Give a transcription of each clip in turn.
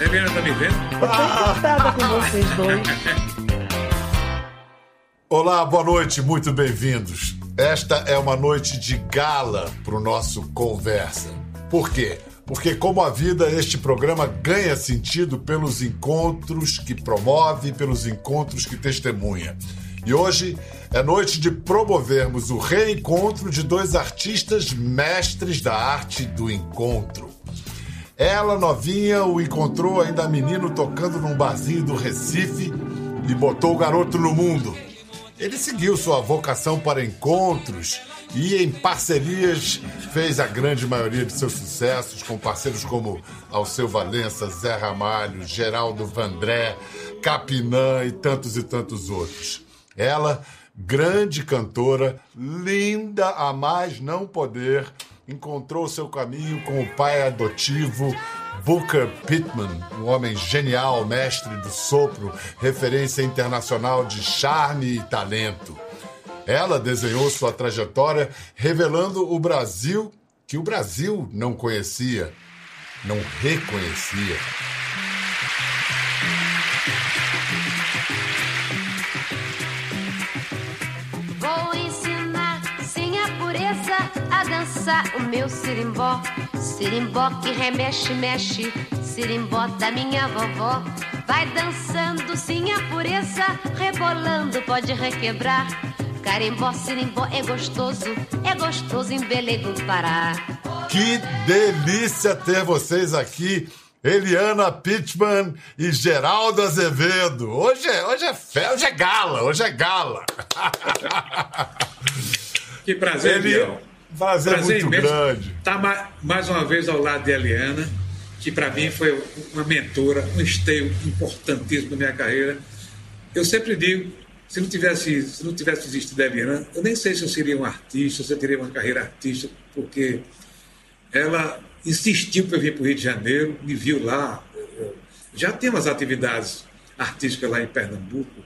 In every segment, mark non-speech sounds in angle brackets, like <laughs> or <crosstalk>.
Eliana tá me vendo? Eu tô encantada com vocês dois. Olá, boa noite, muito bem-vindos. Esta é uma noite de gala para o nosso Conversa. Por quê? Porque, como a vida, este programa ganha sentido pelos encontros que promove, pelos encontros que testemunha. E hoje é noite de promovermos o reencontro de dois artistas mestres da arte do encontro. Ela, novinha, o encontrou ainda menino tocando num barzinho do Recife e botou o garoto no mundo. Ele seguiu sua vocação para encontros e, em parcerias, fez a grande maioria de seus sucessos com parceiros como Alceu Valença, Zé Ramalho, Geraldo Vandré, Capinã e tantos e tantos outros. Ela, grande cantora, linda a mais não poder, encontrou seu caminho com o pai adotivo Booker Pittman, um homem genial, mestre do sopro, referência internacional de charme e talento. Ela desenhou sua trajetória revelando o Brasil que o Brasil não conhecia, não reconhecia. Dançar o meu sirimbó. Sirimbó que remexe, mexe, sirimbó da minha vovó. Vai dançando sem a pureza, rebolando, pode requebrar. Carimbó, sirimbó é gostoso, é gostoso em Belém do Pará. Que delícia ter vocês aqui, Eliana Pittman e Geraldo Azevedo. Hoje é, hoje é fé, hoje é gala, hoje é gala. <laughs> Que prazer, Eli- Biel. Prazer, muito grande. Estar ma- mais uma vez ao lado de Eliana, que para mim foi uma mentora, um esteio importantíssimo na minha carreira. Eu sempre digo, se não tivesse, se não tivesse existido a Eliana, eu nem sei se eu seria um artista, se eu teria uma carreira artística, porque ela insistiu para eu vir para o Rio de Janeiro, me viu lá. Já tem umas atividades artísticas lá em Pernambuco,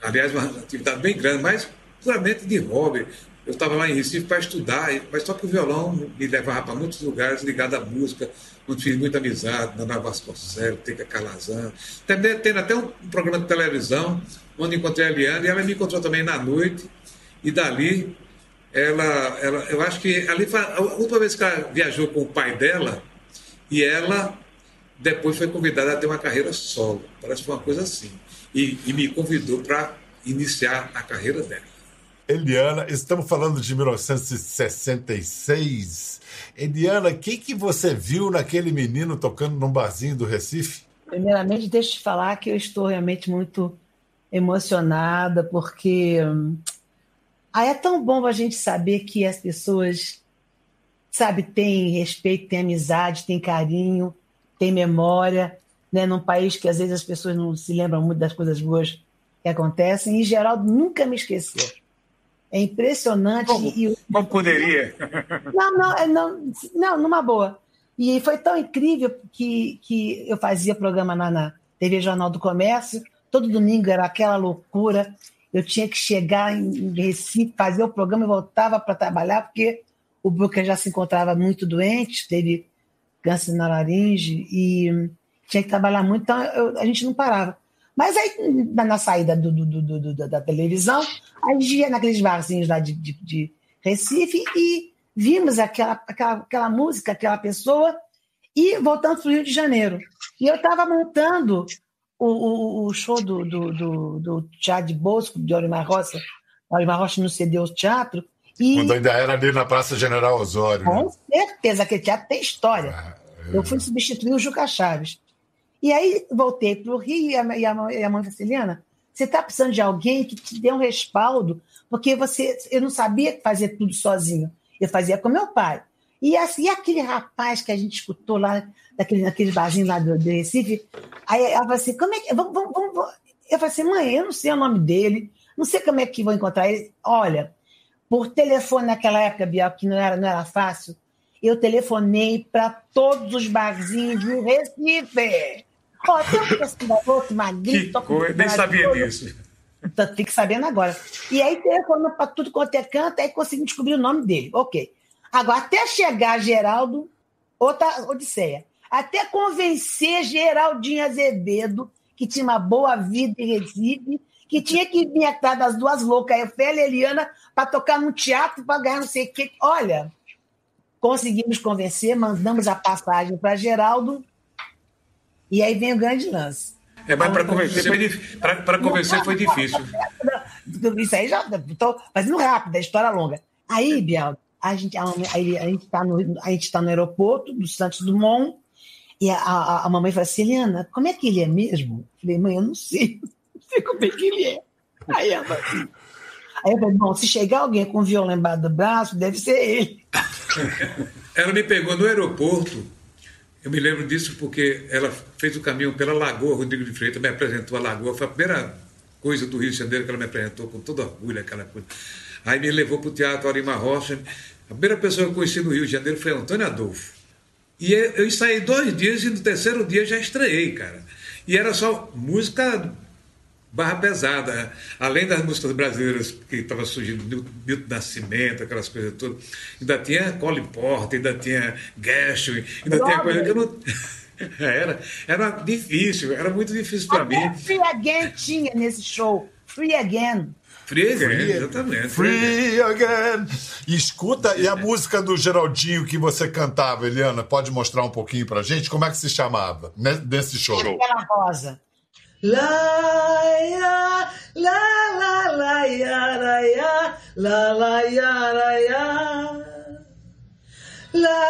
aliás, uma atividade bem grande, mas puramente de hobby. Eu estava lá em Recife para estudar, mas só que o violão me levava para muitos lugares ligado à música, onde fiz muita amizade, Naná Vasconcelos, Teca Calazan. Também tendo até um programa de televisão, onde encontrei a Eliana, e ela me encontrou também na noite, e dali ela, ela eu acho que ali foi a última vez que ela viajou com o pai dela, e ela depois foi convidada a ter uma carreira solo. Parece uma coisa assim. E, e me convidou para iniciar a carreira dela. Eliana, estamos falando de 1966. Eliana, o que, que você viu naquele menino tocando num barzinho do Recife? Primeiramente, deixa eu te falar que eu estou realmente muito emocionada, porque hum, ah, é tão bom a gente saber que as pessoas, sabe, têm respeito, têm amizade, têm carinho, têm memória, né? Num país que às vezes as pessoas não se lembram muito das coisas boas que acontecem, e Geraldo nunca me esqueceu. É impressionante. Como, e, como poderia? Não, não, é, não, não, numa boa. E foi tão incrível que, que eu fazia programa na, na TV Jornal do Comércio, todo domingo era aquela loucura. Eu tinha que chegar em Recife, fazer o programa e voltava para trabalhar, porque o Booker já se encontrava muito doente, teve câncer na laringe e tinha que trabalhar muito, então eu- a gente não parava. Mas aí, na, saída do, do- do- da televisão, a gente ia naqueles barzinhos lá de, de, de Recife e vimos aquela, aquela, aquela música, aquela pessoa, e voltando para o Rio de Janeiro. E eu estava montando o, o, o show do, do, do, do Teatro de Bosco, de Olimar Roça. Olimar Rocha não cedeu o teatro. E, Quando ainda era ali na Praça General Osório. né? com certeza, aquele teatro tem história. Eu fui substituir o Juca Chaves. E aí voltei para o Rio e a, e a, e a mãe falou Eliana, você está precisando de alguém que te dê um respaldo, porque você, eu não sabia fazer tudo sozinho. Eu fazia com meu pai. E, assim, e aquele rapaz que a gente escutou lá, daquele, naquele barzinho lá do, do Recife, aí ela falou assim, como é que... Vamos, vamos. vamos." Eu falei assim, mãe, eu não sei o nome dele, não sei como é que vou encontrar ele. Olha, por telefone naquela época, Biel, que não era, não era fácil, eu telefonei para todos os barzinhos do Recife. Ó, tem um outro magrinho, Que coisa, nem sabia disso. Então, Fique sabendo agora. E aí telefonou para tudo quanto é canto, aí consegui descobrir o nome dele. Ok. Agora, até chegar Geraldo, outra odisseia. até convencer Geraldinho Azevedo, que tinha uma boa vida em Recife, que tinha que vir atrás das duas loucas, a Efélia e a Eliana, para tocar num teatro, para ganhar não sei o quê. Olha, conseguimos convencer, mandamos a passagem para Geraldo, e aí vem o grande lance. É, mas para convencer, foi, para convencer foi difícil. Isso aí já estou fazendo rápido, a história longa. Aí, Biel, a gente a, a gente está no, a gente tá no aeroporto do Santos Dumont, e a, a, a mamãe fala assim, Eliana, como é que ele é mesmo? Eu falei, mãe, eu não sei, <laughs> não sei como é que ele é. Aí ela assim, Aí eu falei, bom, se chegar alguém com violão embaixo do braço, deve ser ele. <laughs> Ela me pegou no aeroporto eu me lembro disso porque ela fez o caminho pela Lagoa Rodrigo de Freitas, me apresentou a Lagoa, foi a primeira coisa do Rio de Janeiro que ela me apresentou com todo orgulho, aquela coisa. Aí me levou para o Teatro Arima Rocha. A primeira pessoa que eu conheci no Rio de Janeiro foi Antônio Adolfo. E eu ensaiei dois dias e no terceiro dia já estreiei, cara. E era só música barra pesada. Além das músicas brasileiras que estavam surgindo, Milton Nascimento, aquelas coisas todas, ainda tinha Cole Porter, ainda tinha Gershwin, ainda tinha coisa que eu não. <laughs> Era, era difícil, era muito difícil para mim. Free Again tinha nesse show. Free Again. Free Again, Free, exatamente. Free Again. E escuta, e a música do Geraldinho que você cantava, Eliana, pode mostrar um pouquinho pra gente? Como é que se chamava nesse show? Aquela rosa. La ya, la la la ya la ya, la la ya la ya. La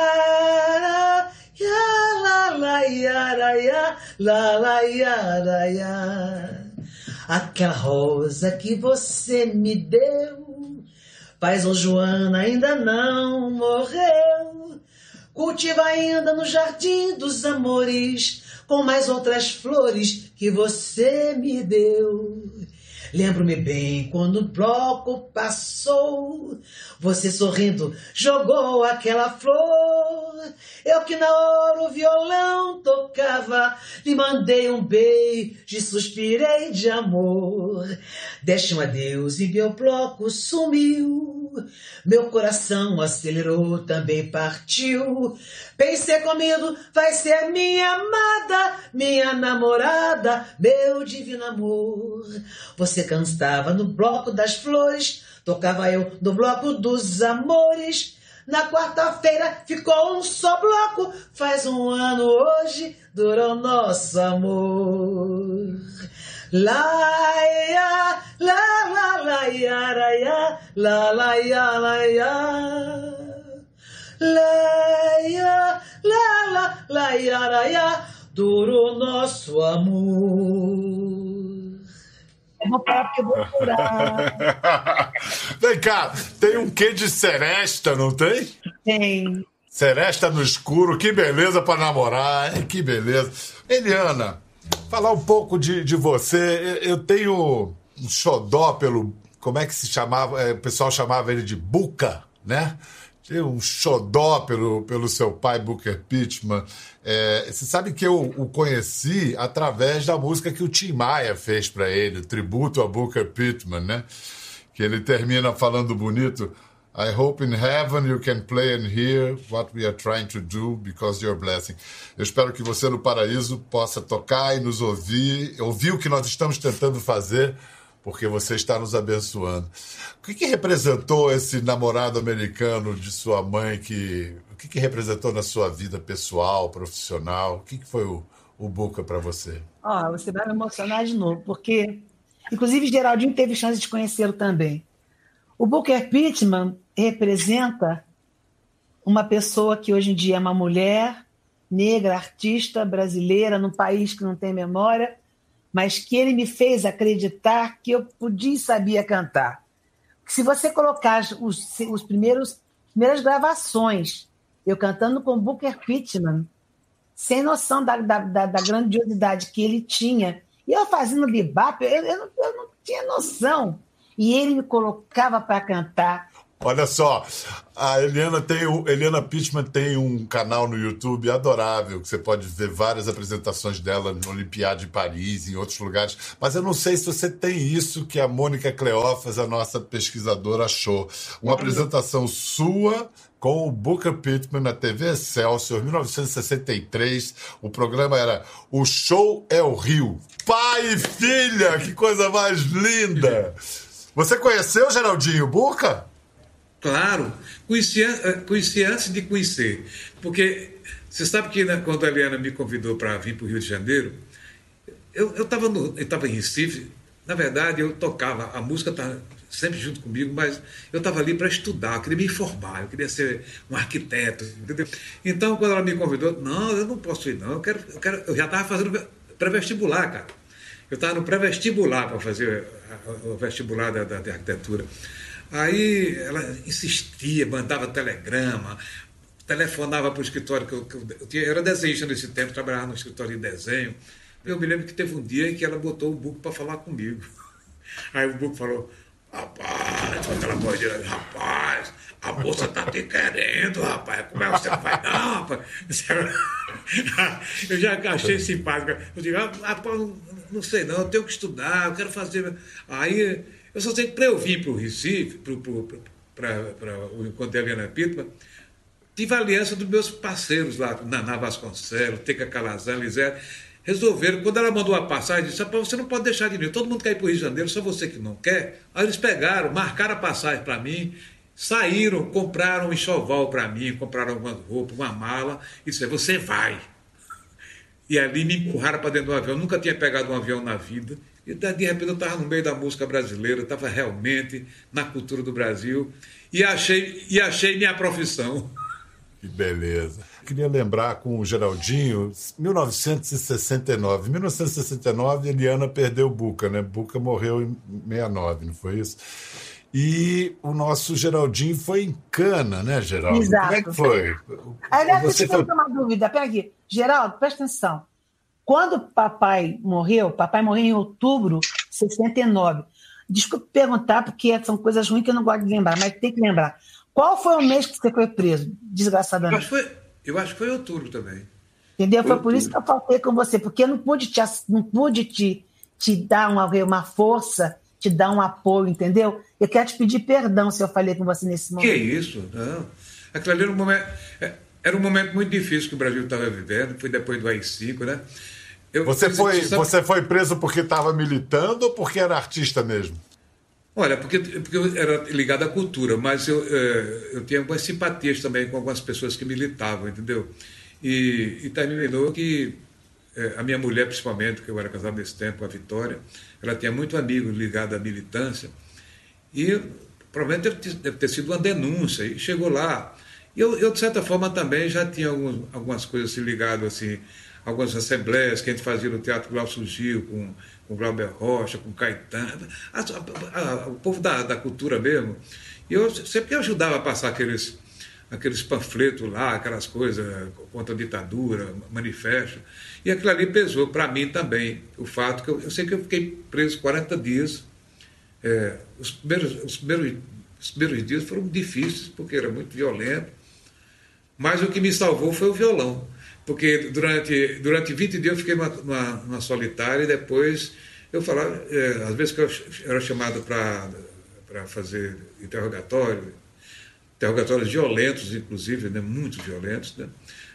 la ya la la ya la ya, la la ya la ya. Aquela rosa que você me deu, Pai São Joana ainda não morreu. Cultiva ainda no jardim dos amores com mais outras flores que você me deu. Lembro-me bem quando o bloco passou, você sorrindo jogou aquela flor. Eu que na hora o violão tocava, lhe mandei um beijo suspirei de amor. Deixe um adeus e meu bloco sumiu. Meu coração acelerou, também partiu. Pensei comigo, vai ser minha amada, minha namorada, meu divino amor. Você cantava no bloco das flores, tocava eu no bloco dos amores. Na quarta-feira ficou um só bloco, faz um ano hoje, durou nosso amor. La ya, la la la ya la ya, la la ya la ya. La ya, la la la ya la ya, duro nosso amor. Eu vou parar porque eu vou curar. <laughs> Vem cá, tem um quê de seresta, não tem? Tem. Seresta no escuro, que beleza para namorar, hein? que beleza. Eliana, falar um pouco de, de você. Eu tenho um xodó pelo. Como é que se chamava? É, o pessoal chamava ele de Buca, né? Um xodó pelo, pelo seu pai, Booker Pittman. É, você sabe que eu o conheci através da música que o Tim Maia fez para ele, tributo a Booker Pittman, né? Que ele termina falando bonito. I hope in heaven you can play and hear what we are trying to do because you're blessing. Eu espero que você no paraíso possa tocar e nos ouvir, ouvir o que nós estamos tentando fazer, porque você está nos abençoando. O que, que representou esse namorado americano de sua mãe? Que, o que, que representou na sua vida pessoal, profissional? O que, que foi o, o Boca para você? Ó, você vai me emocionar de novo, porque, inclusive, Geraldinho teve chance de conhecê-lo também. O Booker Pittman representa uma pessoa que hoje em dia é uma mulher negra, artista brasileira, num país que não tem memória, mas que ele me fez acreditar que eu podia e sabia cantar. Se você colocar os, os primeiros primeiras gravações, eu cantando com Booker Pittman, sem noção da, da, da, da grandiosidade que ele tinha, e eu fazendo bebop, eu, eu, não, eu não tinha noção. E ele me colocava para cantar Olha só, a Helena tem o Helena Pittman tem um canal no YouTube adorável, que você pode ver várias apresentações dela no Olimpiada de Paris, em outros lugares. Mas eu não sei se você tem isso que a Mônica Cleófas, a nossa pesquisadora, achou. Uma apresentação sua com o Booker Pittman na TV Excelsior, 1963. O programa era O Show é o Rio. Pai e filha, que coisa mais linda! Você conheceu Geraldinho Booker? Claro, conheci, eh, antes de conhecer. Porque você sabe que né, quando a Eliana me convidou para vir para o Rio de Janeiro, eu estava em Recife, na verdade eu tocava, a música estava sempre junto comigo, mas eu estava ali para estudar, eu queria me informar, eu queria ser um arquiteto, entendeu? Então, quando ela me convidou, não, eu não posso ir, não, eu, quero, eu, quero, eu já estava fazendo pré-vestibular, cara. Eu estava no pré-vestibular para fazer o vestibular da, da, da arquitetura. Aí ela insistia, mandava telegrama, telefonava para o escritório que eu, que eu, tinha, eu era desenhista nesse tempo, trabalhava no escritório de desenho. Eu me lembro que teve um dia em que ela botou o Buco para falar comigo. <laughs> Aí o Buco falou, rapaz, aquela voz de rapaz, a moça está te querendo, rapaz, como é que você vai não, rapaz? <laughs> Eu já achei simpático. Eu digo, ah, rapaz, não sei não, eu tenho que estudar, eu quero fazer. Aí eu só sei que para eu vir para o Recife, para o encontro de Helena Pitman, tive a aliança dos meus parceiros lá, Naná Vasconcelos, Teca Calazan, Lisé, resolveram, quando ela mandou a passagem, disse, você não pode deixar de vir, todo mundo quer ir para o Rio de Janeiro, só você que não quer. Aí eles pegaram, marcaram a passagem para mim, saíram, compraram um enxoval para mim, compraram algumas roupas, uma mala, e disseram, você vai. E ali me empurraram para dentro do avião, eu nunca tinha pegado um avião na vida, e de repente eu estava no meio da música brasileira, estava realmente na cultura do Brasil e achei, e achei minha profissão. Que beleza. Queria lembrar com o Geraldinho, 1969. Em 1969, Eliana perdeu o Buca, né? Buca morreu em 69, não foi isso? E o nosso Geraldinho foi em Cana, né, Geraldo? Exato. Como é que foi? Aliás, Você deixa eu foi... uma dúvida. Pera aqui. Geraldo, presta atenção. Quando papai morreu, papai morreu em outubro de 69. Desculpe perguntar, porque são coisas ruins que eu não gosto de lembrar, mas tem que lembrar. Qual foi o mês que você foi preso, desgraçadamente? Eu acho que foi, eu acho que foi outubro também. Entendeu? Foi, foi por isso que eu faltei com você, porque eu não pude te, não pude te, te dar uma, uma força, te dar um apoio, entendeu? Eu quero te pedir perdão se eu falei com você nesse momento. Que isso? Não. Aquilo ali era um momento, é, era um momento muito difícil que o Brasil estava vivendo, foi depois do AI-5, né? Eu, você, foi, sabe... você foi preso porque estava militando ou porque era artista mesmo? Olha, porque, porque eu era ligado à cultura, mas eu, é, eu tinha algumas simpatias também com algumas pessoas que militavam, entendeu? E, e terminou que é, a minha mulher, principalmente, que eu era casado nesse tempo, a Vitória, ela tinha muito amigo ligado à militância, e provavelmente deve ter, deve ter sido uma denúncia, e chegou lá. E eu, eu, de certa forma, também já tinha alguns, algumas coisas assim, ligadas assim, algumas assembleias que a gente fazia no Teatro Glaucio Gil, com, com Glauber Rocha, com Caetano, a, a, a, o povo da, da cultura mesmo. E eu sempre ajudava a passar aqueles, aqueles panfletos lá, aquelas coisas contra a ditadura, manifesto. E aquilo ali pesou para mim também, o fato que eu, eu, sei que eu fiquei preso 40 dias. É, os, primeiros, os, primeiros, os primeiros dias foram difíceis, porque era muito violento, mas o que me salvou foi o violão porque durante, durante 20 dias eu fiquei numa, solitária e depois eu falava, é, às vezes que eu era chamado para fazer interrogatório, interrogatórios violentos, inclusive, né, muito violentos, né?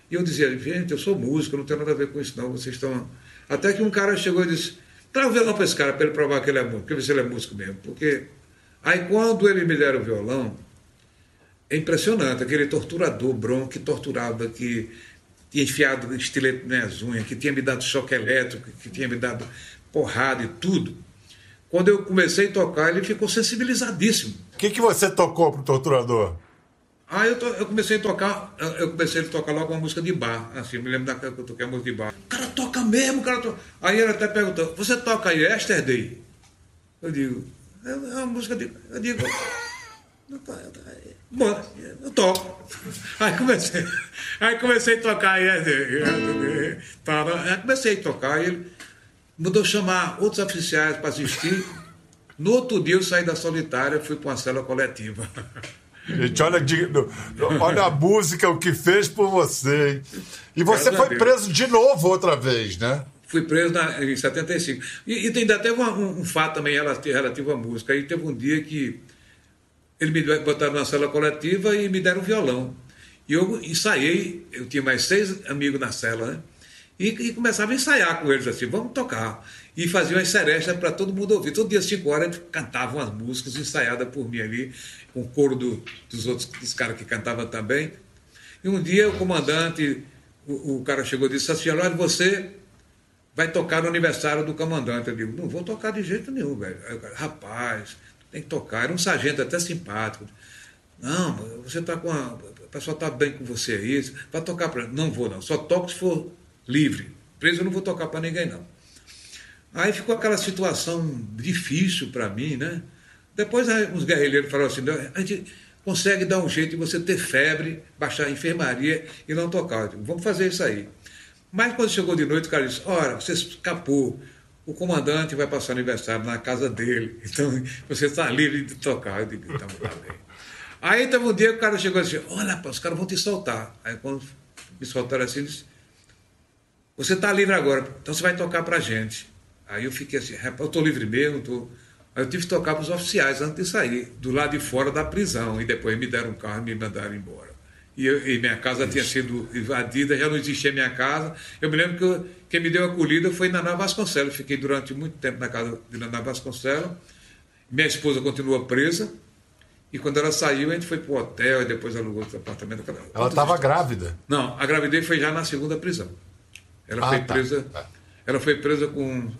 E eu dizia, gente, eu sou músico, não tenho nada a ver com isso, não, vocês estão. Até que um cara chegou e disse, traz o violão para esse cara, para ele provar que ele é músico, para ver se ele é músico mesmo. Porque aí quando ele me deram o violão, é impressionante, aquele torturador bronco que torturava, que tinha enfiado estilete nas unhas, que tinha me dado choque elétrico, que tinha me dado porrada e tudo. Quando eu comecei a tocar, ele ficou sensibilizadíssimo. O que, que você tocou pro torturador? Ah, eu, to, eu comecei a tocar, eu comecei a tocar logo uma música de bar, assim, me lembro da que eu toquei a música de bar. O cara toca mesmo, o cara toca. Aí ele até perguntou, você toca Yesterday? Eu digo, é, é uma música de. Eu digo, <laughs> Bom, eu toco. Aí comecei, aí comecei a tocar. Aí, aí comecei a tocar. Aí ele mandou chamar outros oficiais para assistir. No outro dia eu saí da solitária e fui para uma cela coletiva. Gente, olha, olha a música, o que fez por você. E você Graças foi preso de novo outra vez, né? Fui preso na, em 75. E, e ainda teve uma- um, um fato também relativo, relativo à música. Aí teve um dia que eles me botaram na cela coletiva e me deram um violão. E eu ensaiei, eu tinha mais seis amigos na cela, né? E, e começava a ensaiar com eles assim, vamos tocar. E fazia umas serestas para todo mundo ouvir. Todo dia, às 5 horas, a gente cantava umas músicas ensaiadas por mim ali, com o coro do- dos outros dos caras que cantavam também. E um dia o comandante, o, o cara chegou e disse assim, olha, você vai tocar no aniversário do comandante. Eu digo, não vou tocar de jeito nenhum, velho. Aí cara, rapaz, tem que tocar. Era um sargento até simpático. Não, você está com a. O pessoal está bem com você aí. Vai tocar para. Não vou, não. Só toco se for livre. Preso eu não vou tocar para ninguém, não. Aí ficou aquela situação difícil para mim, né? Depois os guerrilheiros falaram assim: "Não, a gente consegue dar um jeito de você ter febre, baixar a enfermaria e não tocar. Digo, Vamos fazer isso aí. Mas quando chegou de noite, o cara disse: Ora, você escapou. O comandante vai passar aniversário na casa dele. <laughs> Então você está livre de tocar. Eu digo: Então tá bem. Aí teve um dia que o cara chegou e disse: Olha, os caras vão te soltar. Aí quando me soltaram assim, disse: Você está livre agora, então você vai tocar pra gente. Aí eu fiquei assim: eu estou livre mesmo. Tô... Aí eu tive que tocar para os oficiais antes de sair, do lado de fora da prisão. E depois me deram um carro e me mandaram embora. E, e minha casa tinha sido invadida, já não existia minha casa. Eu me lembro que eu- quem me deu acolhida foi Naná Vasconcelos. Fiquei durante muito tempo na casa de Naná Vasconcelos. Minha esposa continua presa. E quando ela saiu, a gente foi para o hotel e depois alugou outro apartamento. Ela estava grávida. Não, a gravidez foi já na segunda prisão. Ela Ah, foi tá. presa. Tá. Ela foi presa com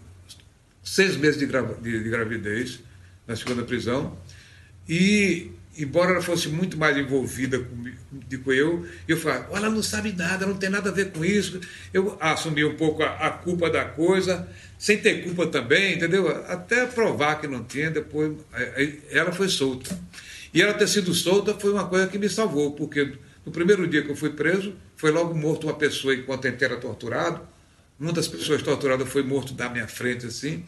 seis meses de, gra- de- de gravidez na segunda prisão. E, embora ela fosse muito mais envolvida comigo, do que eu, eu falava, "Olha, ela não sabe nada, não tem nada a ver com isso. Eu assumi um pouco a, a culpa da coisa, sem ter culpa também, entendeu? Até provar que não tinha, depois aí- aí ela foi solta. E ela ter sido solta foi uma coisa que me salvou, porque no primeiro dia que eu fui preso, foi logo morto uma pessoa enquanto a gente era torturado. Uma das pessoas torturadas foi morto da minha frente, assim.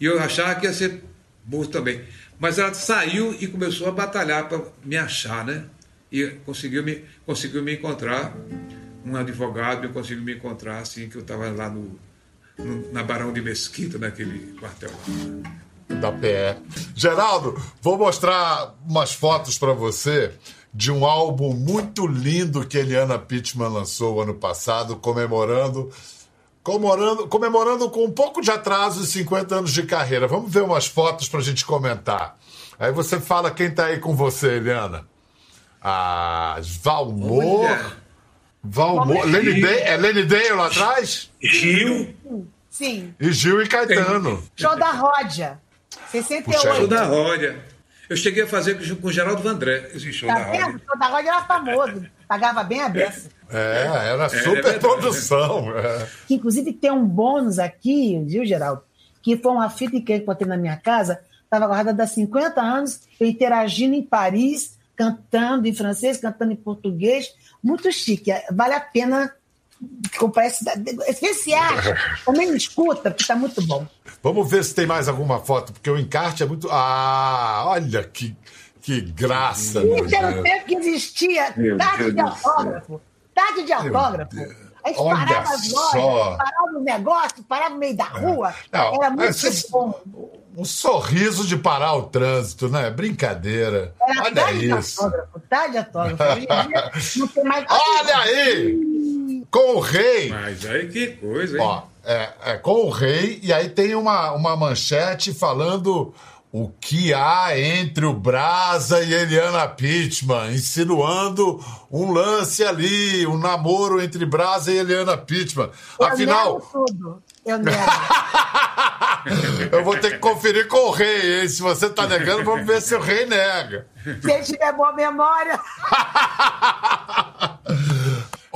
E eu achava que ia ser morto também. Mas ela saiu e começou a batalhar para me achar, né? E conseguiu me, conseguiu me encontrar. Um advogado me conseguiu me encontrar, assim, que eu estava lá no, no- na Barão de Mesquita, naquele quartel lá. da PE. Geraldo, vou mostrar umas fotos para você de um álbum muito lindo que Eliana Pittman lançou ano passado, comemorando comemorando, comemorando com um pouco de atraso os 50 anos de carreira. Vamos ver umas fotos para a gente comentar. Aí você fala quem tá aí com você, Eliana. Ah, Valmor. Olha. Valmor. Lenny Day, é Lenny Day lá atrás? Gil, Sim. E Gil e Caetano. Show da Ródia. 68. Puxa, show da Ródia. Eu cheguei a fazer com com o Geraldo Vandré, esse show Tá da Ródia. vendo? O show da Ródia era famoso. Pagava bem a beça. É, era super verdade. produção. é. Que, inclusive, tem um bônus aqui, viu, Geraldo? Que foi uma fita que eu botei na minha casa. Estava guardada há 50 anos, eu interagindo em Paris, cantando em francês, cantando em português. Muito chique. Vale a pena comprar esse. Especial. <laughs> Também escuta, porque está muito bom. Vamos ver se tem mais alguma foto, porque o encarte é muito. Ah, olha que, que graça. meu Isso era o tempo que existia tarde Deus de autógrafo. Tarde de autógrafo. A gente Olha parava as lojas, só. parava no negócio, parava no meio da rua. Não, era muito mas- bom. Um sorriso de parar o trânsito, né? Brincadeira. Era Olha tarde de isso. autógrafo, tarde de autógrafo. Dia <laughs> não tem mais. Olha aí! Com o rei. Mas aí que coisa, hein? Ó, é, é com o rei, e aí tem uma, uma manchete falando o que há entre o Brasa e Eliana Pittman, insinuando um lance ali, um namoro entre Brasa e Eliana Pittman. Eu Afinal, tudo. Eu nego. <laughs> eu vou ter que conferir com o rei, hein? Se você tá negando, vamos ver se o rei nega. Se ele tiver boa memória. <laughs>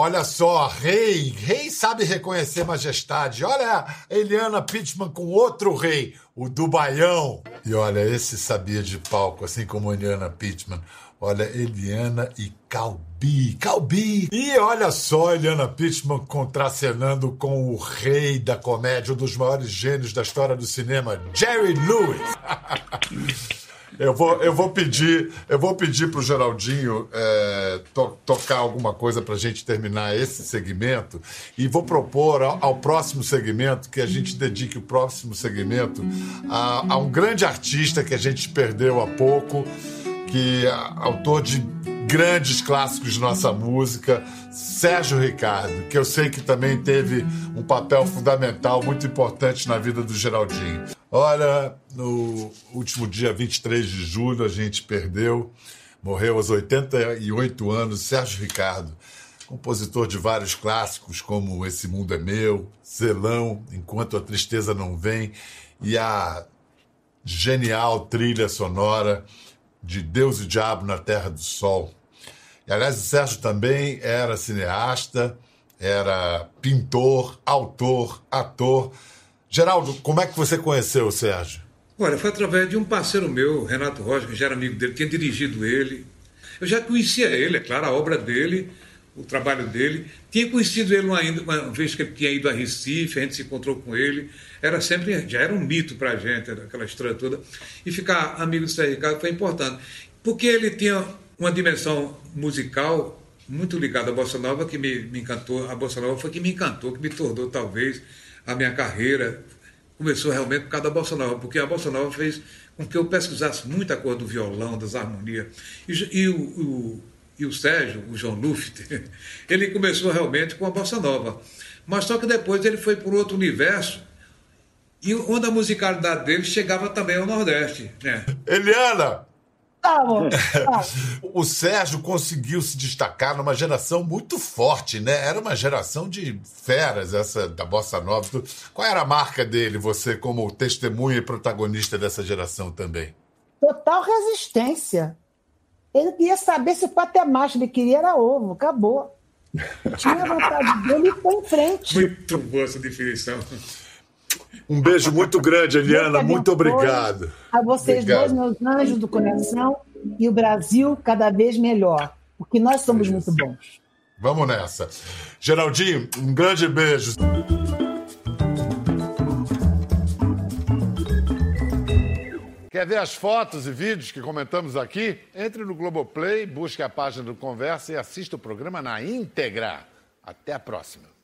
Olha só, rei, rei sabe reconhecer majestade. Olha a Eliana Pittman com outro rei, o do Baião. E olha, esse sabia de palco, assim como a Eliana Pittman. Olha, Eliana e Calbi, Calbi. E olha só, Eliana Pittman contracenando com o rei da comédia, um dos maiores gênios da história do cinema, Jerry Lewis. <laughs> Eu vou, eu vou pedir, eu vou pedir para o Geraldinho é, to, tocar alguma coisa para a gente terminar esse segmento e vou propor ao, ao, próximo segmento que a gente dedique o próximo segmento a, a um grande artista que a gente perdeu há pouco, que é autor de grandes clássicos de nossa música, Sérgio Ricardo, que eu sei que também teve um papel fundamental, muito importante na vida do Geraldinho. Olha, no último dia 23 de julho a gente perdeu, morreu aos 88 anos, Sérgio Ricardo, compositor de vários clássicos como Esse Mundo é Meu, Zelão, Enquanto a Tristeza Não Vem e a genial trilha sonora de Deus e Diabo na Terra do Sol. E, aliás, o Sérgio também era cineasta, era pintor, autor, ator Geraldo, como é que você conheceu o Sérgio? Olha, foi através de um parceiro meu, Renato Rocha, que já era amigo dele, tinha dirigido ele. Eu já conhecia ele, é claro, a obra dele, o trabalho dele. Tinha conhecido ele uma, uma vez que ele tinha ido a Recife, a gente se encontrou com ele. Era sempre, já era um mito para a gente, aquela história toda. E ficar amigo do Sérgio Ricardo foi importante. Porque ele tinha uma dimensão musical muito ligada à Bossa Nova, que me, me encantou. A Bossa Nova foi que me encantou, que me tornou, talvez, a minha carreira começou realmente por causa da Bossa Nova, porque a Bossa Nova fez com que eu pesquisasse muita coisa do violão, das harmonias. E, e, o, o, e o Sérgio, o João Luft, <laughs> ele começou realmente com a Bossa Nova. Mas só que depois ele foi por outro universo, e onde a musicalidade dele chegava também ao Nordeste. Né? Eliana, Tá bom. Tá. <laughs> o Sérgio conseguiu se destacar numa geração muito forte, né? Era uma geração de feras, essa da Bossa Nova. Qual era a marca dele, você como testemunha e protagonista dessa geração também? Total resistência. Ele queria saber se o patemacho ele queria era ovo, acabou. Tinha vontade dele e foi em frente. Muito boa essa definição. Um beijo muito grande, Eliana. Muito obrigado. A vocês obrigado. dois, meus anjos do coração, e o Brasil cada vez melhor, porque nós somos muito bons. Vamos nessa. Geraldinho, um grande beijo. Quer ver as fotos e vídeos que comentamos aqui? Entre no Globoplay, busque a página do Conversa e assista o programa na íntegra. Até a próxima.